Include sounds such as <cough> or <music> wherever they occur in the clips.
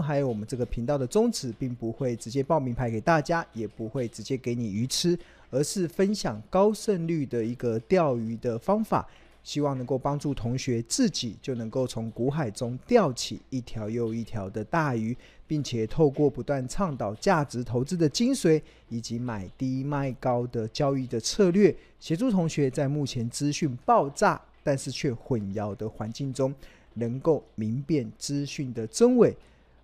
还有我们这个频道的宗旨，并不会直接报名牌给大家，也不会直接给你鱼吃，而是分享高胜率的一个钓鱼的方法，希望能够帮助同学自己就能够从股海中钓起一条又一条的大鱼，并且透过不断倡导价值投资的精髓，以及买低卖高的交易的策略，协助同学在目前资讯爆炸但是却混淆的环境中，能够明辨资讯的真伪，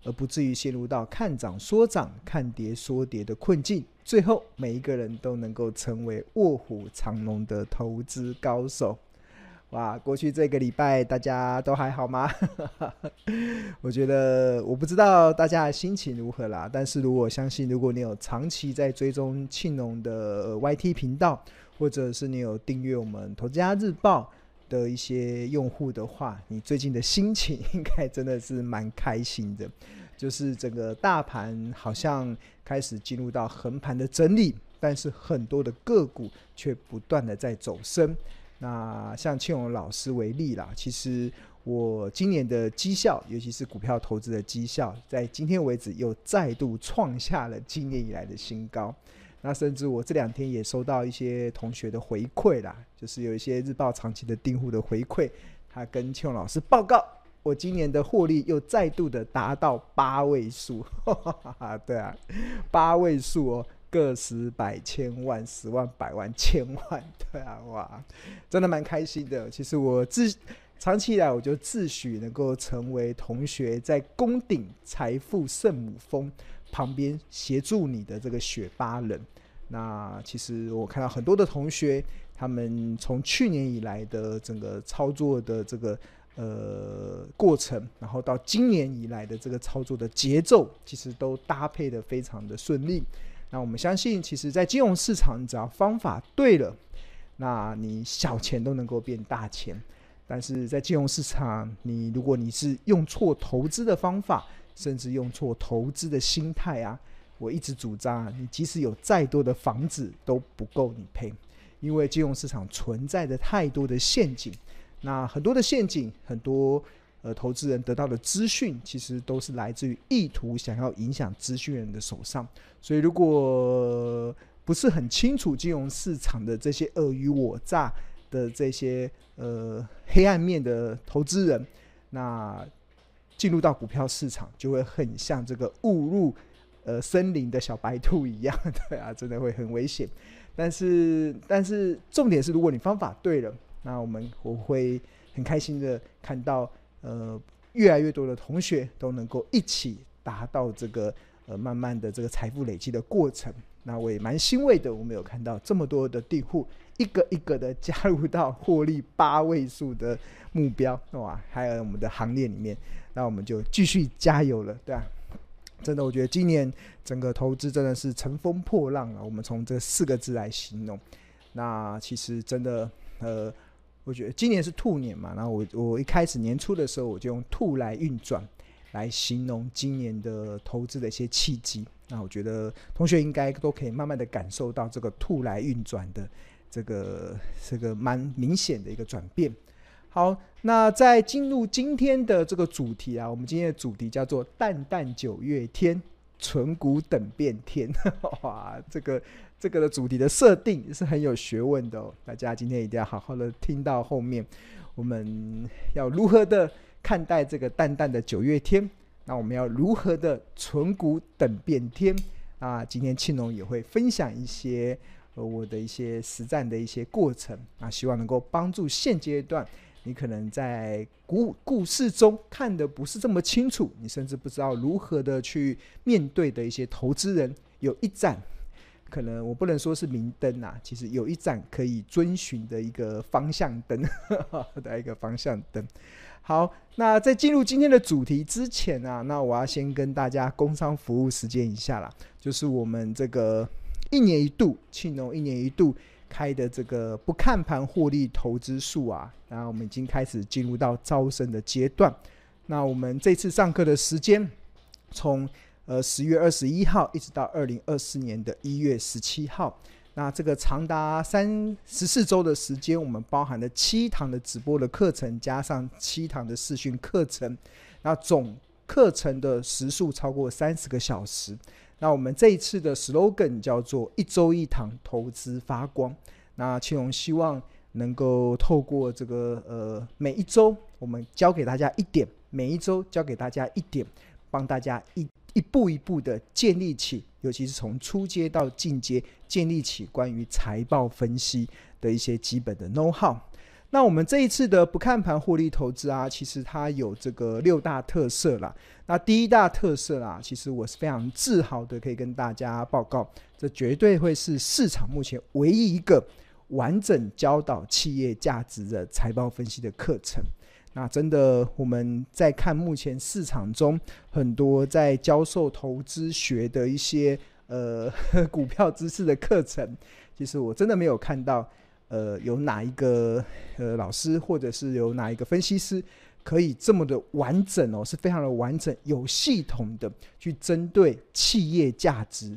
而不至于陷入到看涨说涨、看跌说跌的困境。最后，每一个人都能够成为卧虎藏龙的投资高手。哇，过去这个礼拜大家都还好吗？<laughs> 我觉得我不知道大家的心情如何啦。但是如果相信，如果你有长期在追踪庆农的 YT 频道，或者是你有订阅我们投资家日报的一些用户的话，你最近的心情应该真的是蛮开心的。就是整个大盘好像开始进入到横盘的整理，但是很多的个股却不断的在走升。那像庆荣老师为例啦，其实我今年的绩效，尤其是股票投资的绩效，在今天为止又再度创下了今年以来的新高。那甚至我这两天也收到一些同学的回馈啦，就是有一些日报长期的订户的回馈，他跟庆老师报告，我今年的获利又再度的达到八位数，<laughs> 对啊，八位数哦。个十百千万十万百万千万，<laughs> 对啊，哇，真的蛮开心的。其实我自长期以来，我就自诩能够成为同学在攻顶财富圣母峰旁边协助你的这个雪巴人。那其实我看到很多的同学，他们从去年以来的整个操作的这个呃过程，然后到今年以来的这个操作的节奏，其实都搭配得非常的顺利。那我们相信，其实，在金融市场，只要方法对了，那你小钱都能够变大钱。但是在金融市场，你如果你是用错投资的方法，甚至用错投资的心态啊，我一直主张，你即使有再多的房子都不够你赔，因为金融市场存在着太多的陷阱。那很多的陷阱，很多。呃，投资人得到的资讯其实都是来自于意图想要影响资讯人的手上，所以如果不是很清楚金融市场的这些尔虞我诈的这些呃黑暗面的投资人，那进入到股票市场就会很像这个误入呃森林的小白兔一样，<laughs> 对啊，真的会很危险。但是但是重点是，如果你方法对了，那我们我会很开心的看到。呃，越来越多的同学都能够一起达到这个呃慢慢的这个财富累积的过程，那我也蛮欣慰的。我们有看到这么多的地户一个一个的加入到获利八位数的目标，哇，还有我们的行列里面，那我们就继续加油了，对啊，真的，我觉得今年整个投资真的是乘风破浪啊。我们从这四个字来形容，那其实真的呃。我觉得今年是兔年嘛，然后我我一开始年初的时候，我就用“兔来运转”来形容今年的投资的一些契机。那我觉得同学应该都可以慢慢的感受到这个“兔来运转”的这个这个蛮明显的一个转变。好，那在进入今天的这个主题啊，我们今天的主题叫做“淡淡九月天，存股等变天”。<laughs> 哇，这个。这个的主题的设定是很有学问的哦，大家今天一定要好好的听到后面，我们要如何的看待这个淡淡的九月天？那我们要如何的存股等变天？啊，今天庆农也会分享一些呃我的一些实战的一些过程啊，希望能够帮助现阶段你可能在故故事中看得不是这么清楚，你甚至不知道如何的去面对的一些投资人，有一盏。可能我不能说是明灯啊，其实有一盏可以遵循的一个方向灯 <laughs> 的一个方向灯。好，那在进入今天的主题之前啊，那我要先跟大家工商服务时间一下啦，就是我们这个一年一度庆农一年一度开的这个不看盘获利投资术啊，然后我们已经开始进入到招生的阶段。那我们这次上课的时间从。呃，十月二十一号一直到二零二四年的一月十七号，那这个长达三十四周的时间，我们包含了七堂的直播的课程，加上七堂的视讯课程，那总课程的时数超过三十个小时。那我们这一次的 slogan 叫做“一周一堂投资发光”。那庆隆希望能够透过这个呃，每一周我们教给大家一点，每一周教给大家一点，帮大家一一步一步的建立起，尤其是从初阶到进阶，建立起关于财报分析的一些基本的 know how。那我们这一次的不看盘获利投资啊，其实它有这个六大特色啦。那第一大特色啦，其实我是非常自豪的，可以跟大家报告，这绝对会是市场目前唯一一个完整教导企业价值的财报分析的课程。那真的，我们在看目前市场中很多在教授投资学的一些呃 <laughs> 股票知识的课程，其实我真的没有看到。呃，有哪一个呃老师，或者是有哪一个分析师，可以这么的完整哦，是非常的完整、有系统的去针对企业价值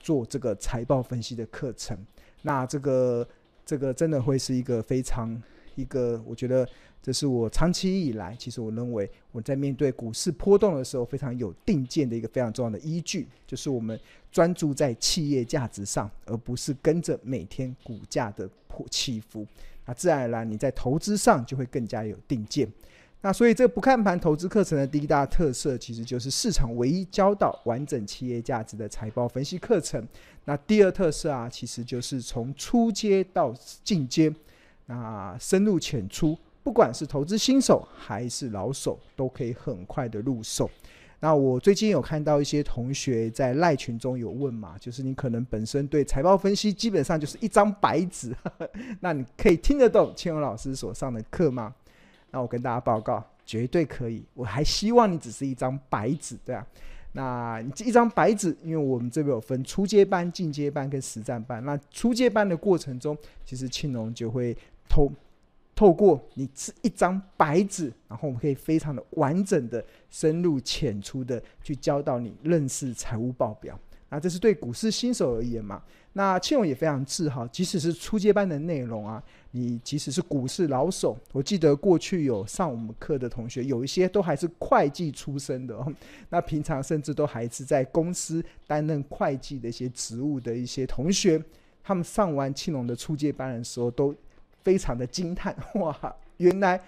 做这个财报分析的课程。那这个这个真的会是一个非常一个，我觉得。这是我长期以来，其实我认为我在面对股市波动的时候，非常有定见的一个非常重要的依据，就是我们专注在企业价值上，而不是跟着每天股价的破起伏。那自然而然，你在投资上就会更加有定见。那所以，这不看盘投资课程的第一大特色，其实就是市场唯一教导完整企业价值的财报分析课程。那第二特色啊，其实就是从初阶到进阶，那深入浅出。不管是投资新手还是老手，都可以很快的入手。那我最近有看到一些同学在赖群中有问嘛，就是你可能本身对财报分析基本上就是一张白纸，<laughs> 那你可以听得懂庆隆老师所上的课吗？那我跟大家报告，绝对可以。我还希望你只是一张白纸，对啊。那这一张白纸，因为我们这边有分初阶班、进阶班跟实战班。那初阶班的过程中，其实庆隆就会偷。透过你是一张白纸，然后我们可以非常的完整的、深入浅出的去教导你认识财务报表。那这是对股市新手而言嘛？那庆隆也非常自豪，即使是初阶班的内容啊，你即使是股市老手，我记得过去有上我们课的同学，有一些都还是会计出身的。<laughs> 那平常甚至都还是在公司担任会计的一些职务的一些同学，他们上完庆隆的初阶班的时候都。非常的惊叹 <laughs> 哇！原来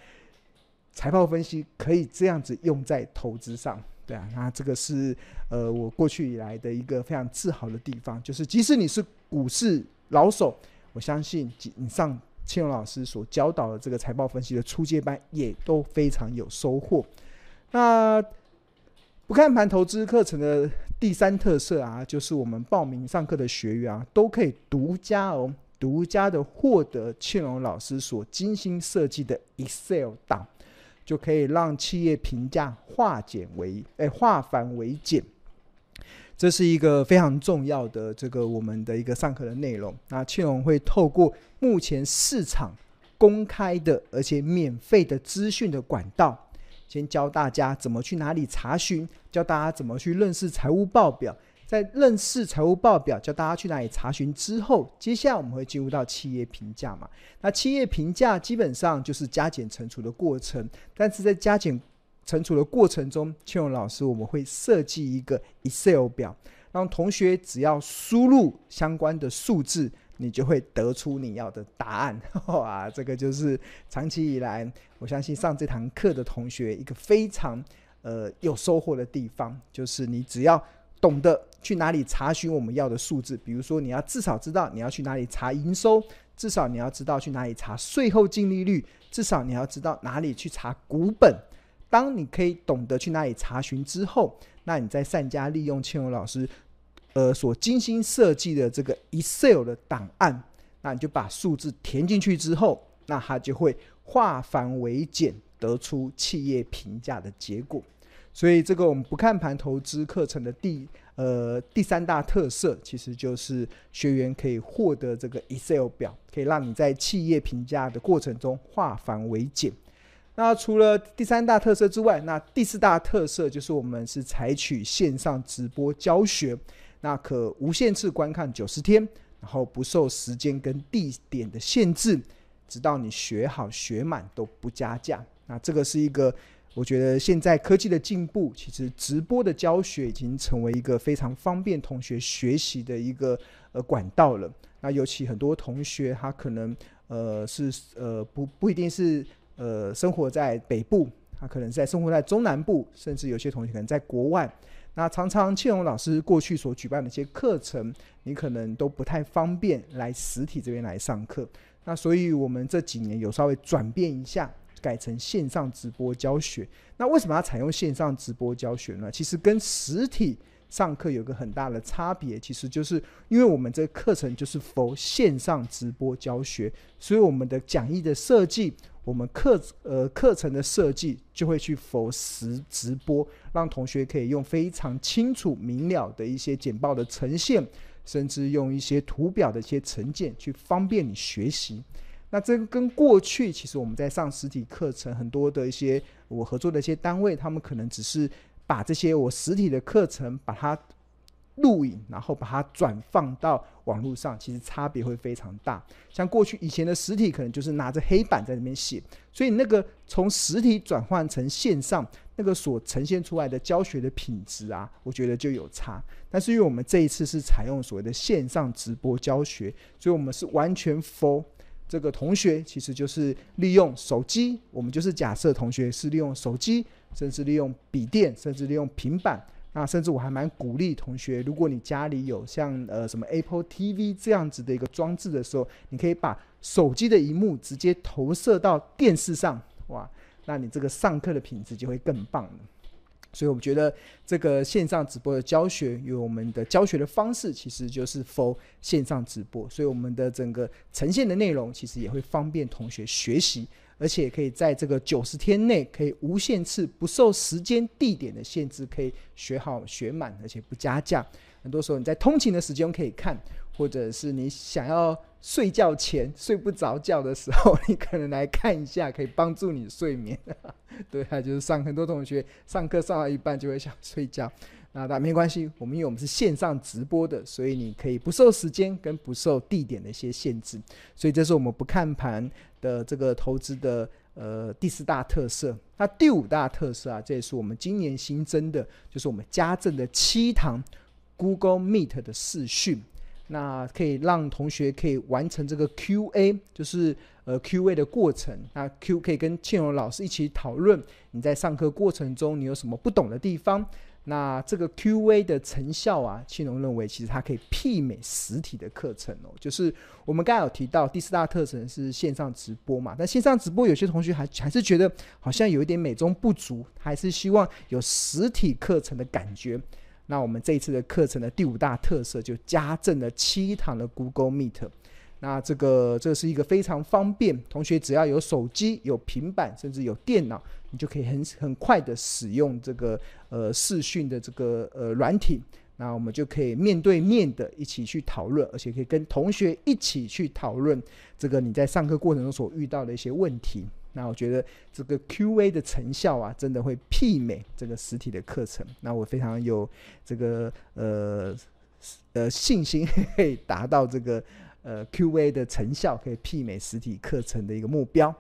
财报分析可以这样子用在投资上，对啊，那这个是呃我过去以来的一个非常自豪的地方，就是即使你是股市老手，我相信你上庆荣老师所教导的这个财报分析的初阶班，也都非常有收获。那不看盘投资课程的第三特色啊，就是我们报名上课的学员啊，都可以独家哦。独家的获得庆荣老师所精心设计的 Excel 档，就可以让企业评价化简为诶化繁为简。这是一个非常重要的这个我们的一个上课的内容。那庆荣会透过目前市场公开的而且免费的资讯的管道，先教大家怎么去哪里查询，教大家怎么去认识财务报表。在认识财务报表，教大家去哪里查询之后，接下来我们会进入到企业评价嘛？那企业评价基本上就是加减乘除的过程，但是在加减乘除的过程中，庆荣老师我们会设计一个 Excel 表，让同学只要输入相关的数字，你就会得出你要的答案。哇，<laughs> 这个就是长期以来，我相信上这堂课的同学一个非常呃有收获的地方，就是你只要。懂得去哪里查询我们要的数字，比如说你要至少知道你要去哪里查营收，至少你要知道去哪里查税后净利率，至少你要知道哪里去查股本。当你可以懂得去哪里查询之后，那你再善加利用庆荣老师呃所精心设计的这个 Excel 的档案，那你就把数字填进去之后，那它就会化繁为简，得出企业评价的结果。所以，这个我们不看盘投资课程的第呃第三大特色，其实就是学员可以获得这个 Excel 表，可以让你在企业评价的过程中化繁为简。那除了第三大特色之外，那第四大特色就是我们是采取线上直播教学，那可无限次观看九十天，然后不受时间跟地点的限制，直到你学好学满都不加价。那这个是一个。我觉得现在科技的进步，其实直播的教学已经成为一个非常方便同学学习的一个呃管道了。那尤其很多同学他可能呃是呃不不一定是呃生活在北部，他可能在生活在中南部，甚至有些同学可能在国外。那常常庆荣老师过去所举办的一些课程，你可能都不太方便来实体这边来上课。那所以我们这几年有稍微转变一下。改成线上直播教学，那为什么要采用线上直播教学呢？其实跟实体上课有个很大的差别，其实就是因为我们这个课程就是否线上直播教学，所以我们的讲义的设计，我们课呃课程的设计就会去否实直播，让同学可以用非常清楚明了的一些简报的呈现，甚至用一些图表的一些呈现，去方便你学习。那这个跟过去，其实我们在上实体课程，很多的一些我合作的一些单位，他们可能只是把这些我实体的课程把它录影，然后把它转放到网络上，其实差别会非常大。像过去以前的实体，可能就是拿着黑板在那边写，所以那个从实体转换成线上，那个所呈现出来的教学的品质啊，我觉得就有差。但是因为我们这一次是采用所谓的线上直播教学，所以我们是完全 full。这个同学其实就是利用手机，我们就是假设同学是利用手机，甚至利用笔电，甚至利用平板。那甚至我还蛮鼓励同学，如果你家里有像呃什么 Apple TV 这样子的一个装置的时候，你可以把手机的荧幕直接投射到电视上，哇，那你这个上课的品质就会更棒了。所以我们觉得这个线上直播的教学，与我们的教学的方式，其实就是 for 线上直播。所以我们的整个呈现的内容，其实也会方便同学学习，而且可以在这个九十天内，可以无限次、不受时间、地点的限制，可以学好学满，而且不加价。很多时候你在通勤的时间可以看，或者是你想要睡觉前睡不着觉的时候，你可能来看一下，可以帮助你睡眠。<laughs> 对啊，就是上很多同学上课上到一半就会想睡觉，那但没关系，我们因为我们是线上直播的，所以你可以不受时间跟不受地点的一些限制，所以这是我们不看盘的这个投资的呃第四大特色。那第五大特色啊，这也是我们今年新增的，就是我们家政的七堂 Google Meet 的视讯。那可以让同学可以完成这个 QA，就是呃 QA 的过程。那 Q 可以跟庆荣老师一起讨论，你在上课过程中你有什么不懂的地方？那这个 QA 的成效啊，庆荣认为其实它可以媲美实体的课程哦。就是我们刚才有提到第四大特征是线上直播嘛，但线上直播有些同学还还是觉得好像有一点美中不足，还是希望有实体课程的感觉。那我们这一次的课程的第五大特色就加赠了七堂的 Google Meet。那这个这是一个非常方便，同学只要有手机、有平板，甚至有电脑，你就可以很很快的使用这个呃视讯的这个呃软体。那我们就可以面对面的一起去讨论，而且可以跟同学一起去讨论这个你在上课过程中所遇到的一些问题。那我觉得这个 QA 的成效啊，真的会媲美这个实体的课程。那我非常有这个呃呃信心，可以达到这个呃 QA 的成效，可以媲美实体课程的一个目标。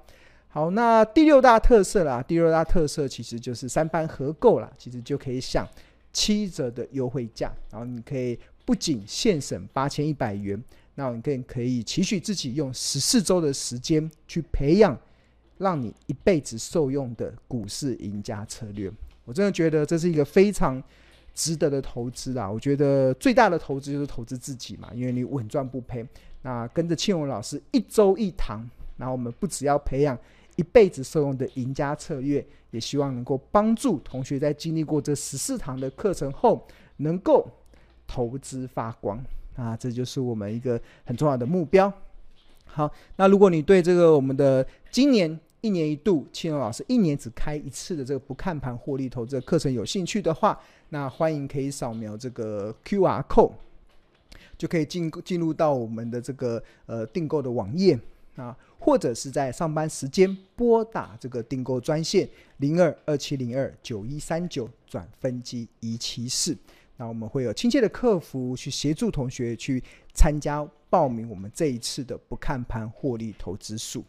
好，那第六大特色啦，第六大特色其实就是三班合购啦，其实就可以享七折的优惠价，然后你可以不仅现省八千一百元，那你更可以期许自己用十四周的时间去培养。让你一辈子受用的股市赢家策略，我真的觉得这是一个非常值得的投资啊！我觉得最大的投资就是投资自己嘛，因为你稳赚不赔。那跟着庆荣老师一周一堂，那我们不只要培养一辈子受用的赢家策略，也希望能够帮助同学在经历过这十四堂的课程后，能够投资发光啊！这就是我们一个很重要的目标。好，那如果你对这个我们的今年，一年一度，庆荣老师一年只开一次的这个不看盘获利投资的课程，有兴趣的话，那欢迎可以扫描这个 QR code，就可以进进入到我们的这个呃订购的网页啊，或者是在上班时间拨打这个订购专线零二二七零二九一三九转分机一七四，那我们会有亲切的客服去协助同学去参加报名我们这一次的不看盘获利投资术。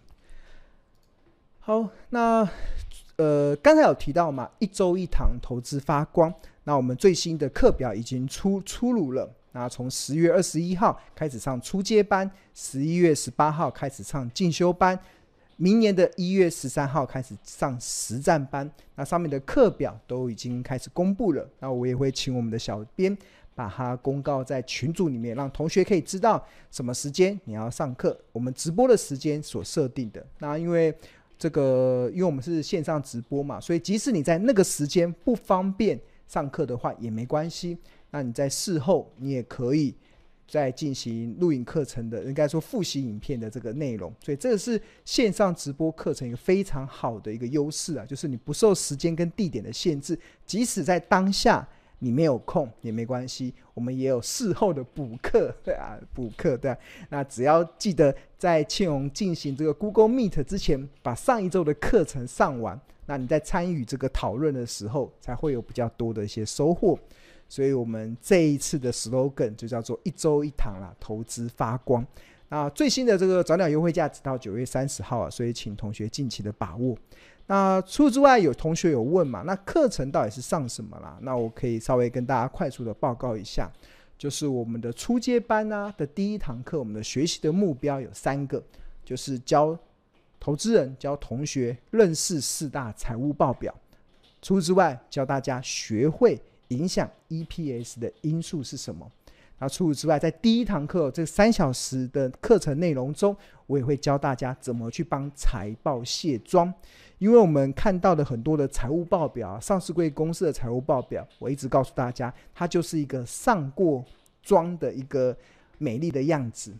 好，那呃，刚才有提到嘛，一周一堂投资发光。那我们最新的课表已经出出炉了。那从十月二十一号开始上初阶班，十一月十八号开始上进修班，明年的一月十三号开始上实战班。那上面的课表都已经开始公布了。那我也会请我们的小编把它公告在群组里面，让同学可以知道什么时间你要上课，我们直播的时间所设定的。那因为这个，因为我们是线上直播嘛，所以即使你在那个时间不方便上课的话也没关系。那你在事后你也可以再进行录影课程的，应该说复习影片的这个内容。所以这个是线上直播课程一个非常好的一个优势啊，就是你不受时间跟地点的限制，即使在当下。你没有空也没关系，我们也有事后的补课，<laughs> 对啊，补课对。那只要记得在庆荣进行这个 Google Meet 之前，把上一周的课程上完，那你在参与这个讨论的时候，才会有比较多的一些收获。所以，我们这一次的 slogan 就叫做“一周一堂啦，投资发光”。那最新的这个早鸟优惠价直到九月三十号啊，所以请同学尽情的把握。那除此之外，有同学有问嘛？那课程到底是上什么啦？那我可以稍微跟大家快速的报告一下，就是我们的初阶班啊的第一堂课，我们的学习的目标有三个，就是教投资人、教同学认识四大财务报表。除此之外，教大家学会影响 EPS 的因素是什么。那除此之外，在第一堂课这三小时的课程内容中，我也会教大家怎么去帮财报卸妆。因为我们看到的很多的财务报表，上市柜公司的财务报表，我一直告诉大家，它就是一个上过妆的一个美丽的样子。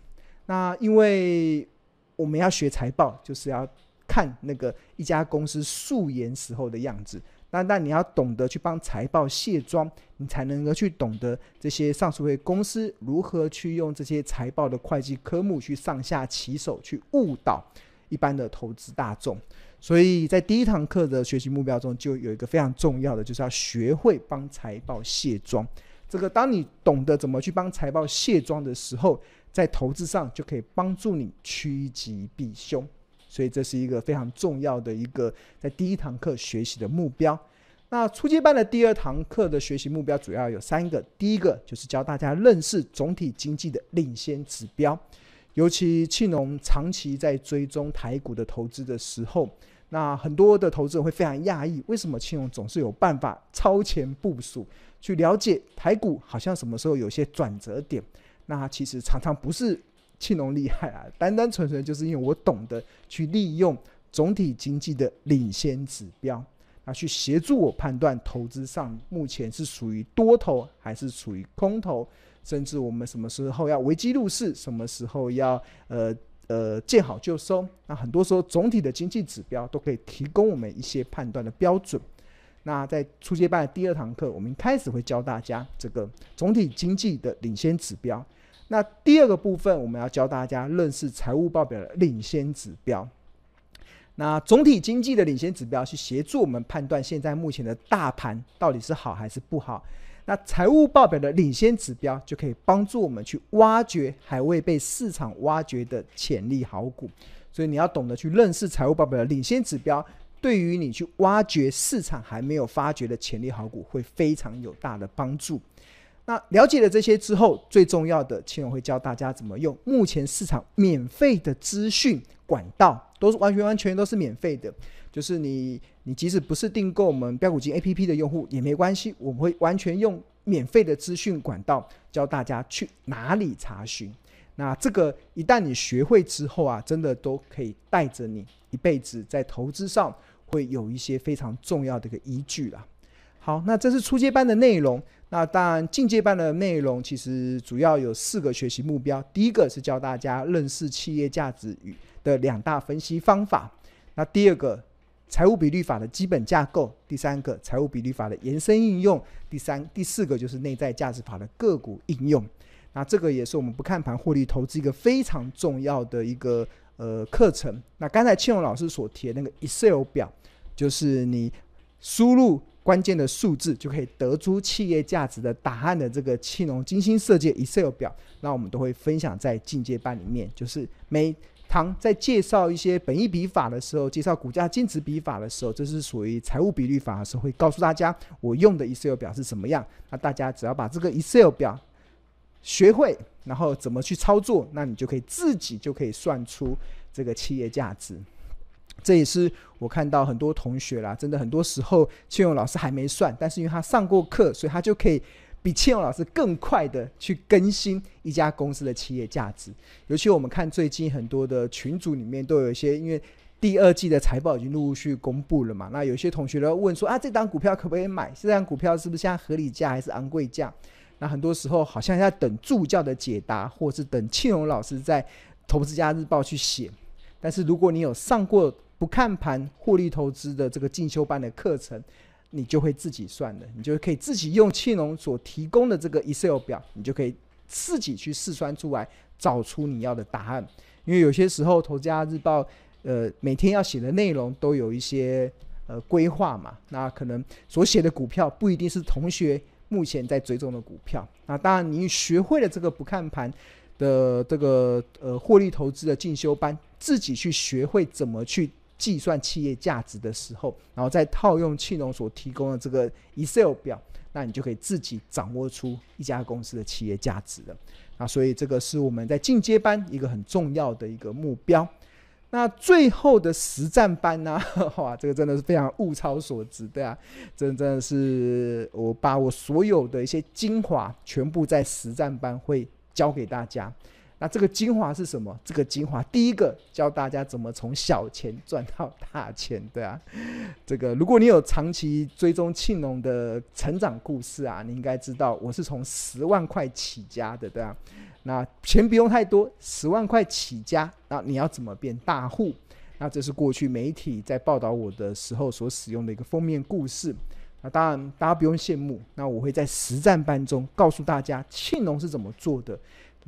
那因为我们要学财报，就是要看那个一家公司素颜时候的样子。那但你要懂得去帮财报卸妆，你才能够去懂得这些上市柜公司如何去用这些财报的会计科目去上下其手，去误导一般的投资大众。所以在第一堂课的学习目标中，就有一个非常重要的，就是要学会帮财报卸妆。这个，当你懂得怎么去帮财报卸妆的时候，在投资上就可以帮助你趋吉避凶。所以这是一个非常重要的一个在第一堂课学习的目标。那初阶班的第二堂课的学习目标主要有三个，第一个就是教大家认识总体经济的领先指标。尤其庆农长期在追踪台股的投资的时候，那很多的投资人会非常讶异，为什么庆农总是有办法超前部署，去了解台股好像什么时候有些转折点？那其实常常不是庆农厉害啊，单单纯纯就是因为我懂得去利用总体经济的领先指标，那去协助我判断投资上目前是属于多头还是属于空头。甚至我们什么时候要危机入市，什么时候要呃呃见好就收，那很多时候总体的经济指标都可以提供我们一些判断的标准。那在初阶班的第二堂课，我们开始会教大家这个总体经济的领先指标。那第二个部分，我们要教大家认识财务报表的领先指标。那总体经济的领先指标是协助我们判断现在目前的大盘到底是好还是不好。那财务报表的领先指标就可以帮助我们去挖掘还未被市场挖掘的潜力好股，所以你要懂得去认识财务报表的领先指标，对于你去挖掘市场还没有发掘的潜力好股会非常有大的帮助。那了解了这些之后，最重要的，庆荣会教大家怎么用目前市场免费的资讯管道，都是完全完全都是免费的。就是你，你即使不是订购我们标股金 APP 的用户也没关系，我们会完全用免费的资讯管道教大家去哪里查询。那这个一旦你学会之后啊，真的都可以带着你一辈子在投资上会有一些非常重要的一个依据了。好，那这是初阶班的内容。那当然，进阶班的内容其实主要有四个学习目标。第一个是教大家认识企业价值与的两大分析方法。那第二个，财务比率法的基本架构。第三个，财务比率法的延伸应用。第三、第四个就是内在价值法的个股应用。那这个也是我们不看盘获利投资一个非常重要的一个呃课程。那刚才庆荣老师所提的那个 Excel 表，就是你输入。关键的数字就可以得出企业价值的答案的这个庆农精心设计 Excel 表，那我们都会分享在进阶班里面。就是每堂在介绍一些本益比法的时候，介绍股价净值比法的时候，这是属于财务比率法的时候，会告诉大家我用的 Excel 表是什么样。那大家只要把这个 Excel 表学会，然后怎么去操作，那你就可以自己就可以算出这个企业价值。这也是我看到很多同学啦，真的很多时候庆荣老师还没算，但是因为他上过课，所以他就可以。比庆荣老师更快的去更新一家公司的企业价值，尤其我们看最近很多的群组里面都有一些，因为第二季的财报已经陆陆续续公布了嘛，那有些同学都问说啊，这档股票可不可以买？这档股票是不是现在合理价还是昂贵价？那很多时候好像在等助教的解答，或是等庆荣老师在投资家日报去写。但是如果你有上过不看盘获利投资的这个进修班的课程，你就会自己算了，你就可以自己用庆隆所提供的这个 Excel 表，你就可以自己去试算出来，找出你要的答案。因为有些时候，投资家日报呃每天要写的内容都有一些呃规划嘛，那可能所写的股票不一定是同学目前在追踪的股票。那当然，你学会了这个不看盘的这个呃获利投资的进修班，自己去学会怎么去。计算企业价值的时候，然后再套用庆隆所提供的这个 Excel 表，那你就可以自己掌握出一家公司的企业价值了。那所以这个是我们在进阶班一个很重要的一个目标。那最后的实战班呢、啊？<laughs> 哇，这个真的是非常物超所值，对啊，真真的是我把我所有的一些精华全部在实战班会教给大家。那这个精华是什么？这个精华第一个教大家怎么从小钱赚到大钱，对啊。<laughs> 这个如果你有长期追踪庆农的成长故事啊，你应该知道我是从十万块起家的，对啊。那钱不用太多，十万块起家，那你要怎么变大户？那这是过去媒体在报道我的时候所使用的一个封面故事。那当然大家不用羡慕，那我会在实战班中告诉大家庆农是怎么做的。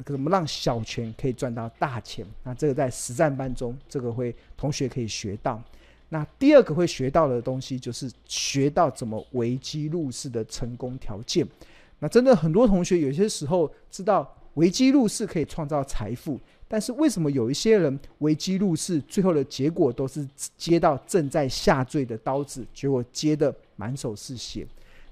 怎么让小钱可以赚到大钱？那这个在实战班中，这个会同学可以学到。那第二个会学到的东西，就是学到怎么危机入市的成功条件。那真的很多同学有些时候知道危机入市可以创造财富，但是为什么有一些人危机入市，最后的结果都是接到正在下坠的刀子，结果接得满手是血？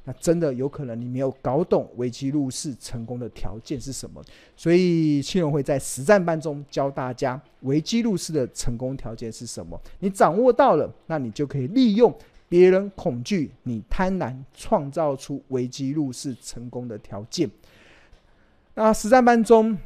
那真的有可能你没有搞懂危机入市成功的条件是什么，所以青龙会在实战班中教大家危机入市的成功条件是什么。你掌握到了，那你就可以利用别人恐惧，你贪婪，创造出危机入市成功的条件。那实战班中，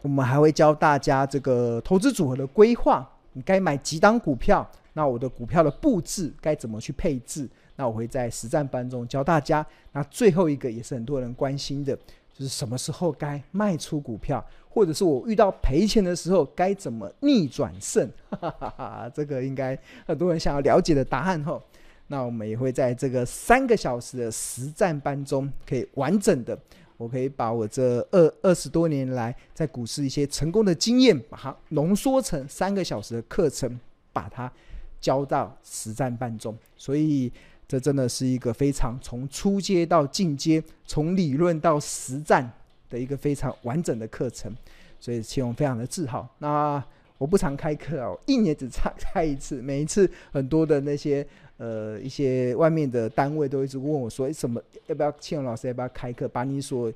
我们还会教大家这个投资组合的规划，你该买几档股票，那我的股票的布置该怎么去配置？那我会在实战班中教大家。那最后一个也是很多人关心的，就是什么时候该卖出股票，或者是我遇到赔钱的时候该怎么逆转胜？哈哈哈，这个应该很多人想要了解的答案吼。那我们也会在这个三个小时的实战班中，可以完整的，我可以把我这二二十多年来在股市一些成功的经验，把它浓缩成三个小时的课程，把它教到实战班中，所以。这真的是一个非常从初阶到进阶，从理论到实战的一个非常完整的课程，所以庆隆非常的自豪。那我不常开课哦，一年只开开一次，每一次很多的那些呃一些外面的单位都一直问我说，什么要不要庆隆老师要不要开课，把你所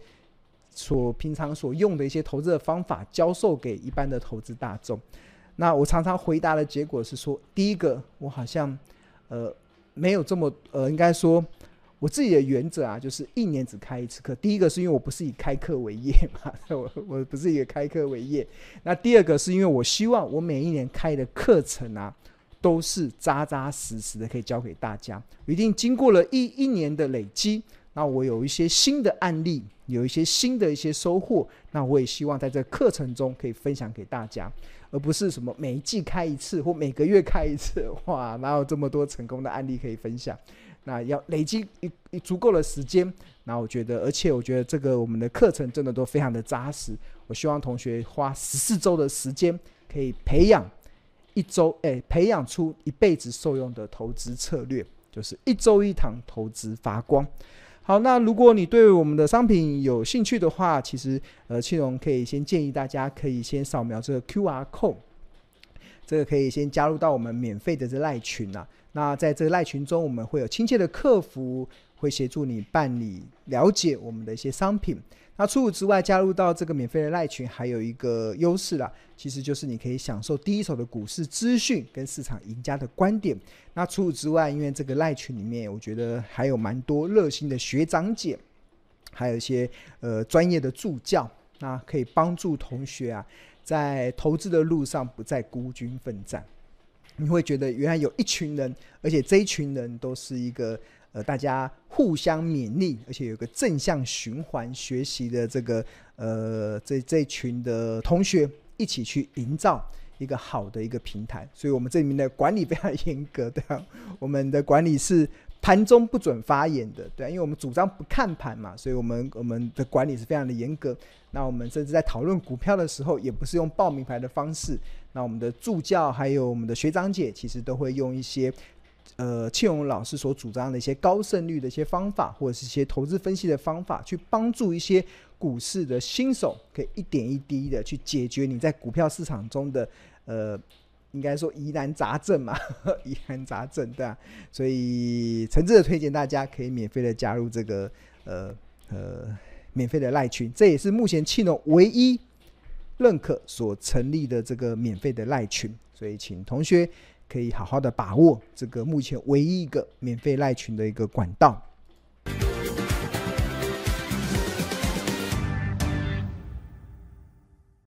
所平常所用的一些投资的方法教授给一般的投资大众。那我常常回答的结果是说，第一个我好像呃。没有这么呃，应该说我自己的原则啊，就是一年只开一次课。第一个是因为我不是以开课为业嘛，<laughs> 我我不是以开课为业。那第二个是因为我希望我每一年开的课程啊，都是扎扎实实的可以教给大家。一定经过了一一年的累积，那我有一些新的案例，有一些新的一些收获，那我也希望在这课程中可以分享给大家。而不是什么每一季开一次或每个月开一次，哇，哪有这么多成功的案例可以分享？那要累积一一足够的时间。那我觉得，而且我觉得这个我们的课程真的都非常的扎实。我希望同学花十四周的时间，可以培养一周，哎，培养出一辈子受用的投资策略，就是一周一堂投资发光。好，那如果你对我们的商品有兴趣的话，其实呃，庆荣可以先建议大家可以先扫描这个 QR code。这个可以先加入到我们免费的这赖群啊。那在这个赖群中，我们会有亲切的客服会协助你办理了解我们的一些商品。那除此之外，加入到这个免费的赖群，还有一个优势啦，其实就是你可以享受第一手的股市资讯跟市场赢家的观点。那除此之外，因为这个赖群里面，我觉得还有蛮多热心的学长姐，还有一些呃专业的助教，那可以帮助同学啊，在投资的路上不再孤军奋战。你会觉得原来有一群人，而且这一群人都是一个。呃，大家互相勉励，而且有个正向循环学习的这个呃，这这群的同学一起去营造一个好的一个平台，所以我们这里面的管理非常严格，对啊，我们的管理是盘中不准发言的，对，因为我们主张不看盘嘛，所以我们我们的管理是非常的严格。那我们甚至在讨论股票的时候，也不是用报名牌的方式。那我们的助教还有我们的学长姐，其实都会用一些。呃，庆荣老师所主张的一些高胜率的一些方法，或者是一些投资分析的方法，去帮助一些股市的新手，可以一点一滴的去解决你在股票市场中的呃，应该说疑难杂症嘛，疑难杂症对吧？所以诚挚的推荐大家可以免费的加入这个呃呃免费的赖群，这也是目前庆荣唯一认可所成立的这个免费的赖群，所以请同学。可以好好的把握这个目前唯一一个免费赖群的一个管道。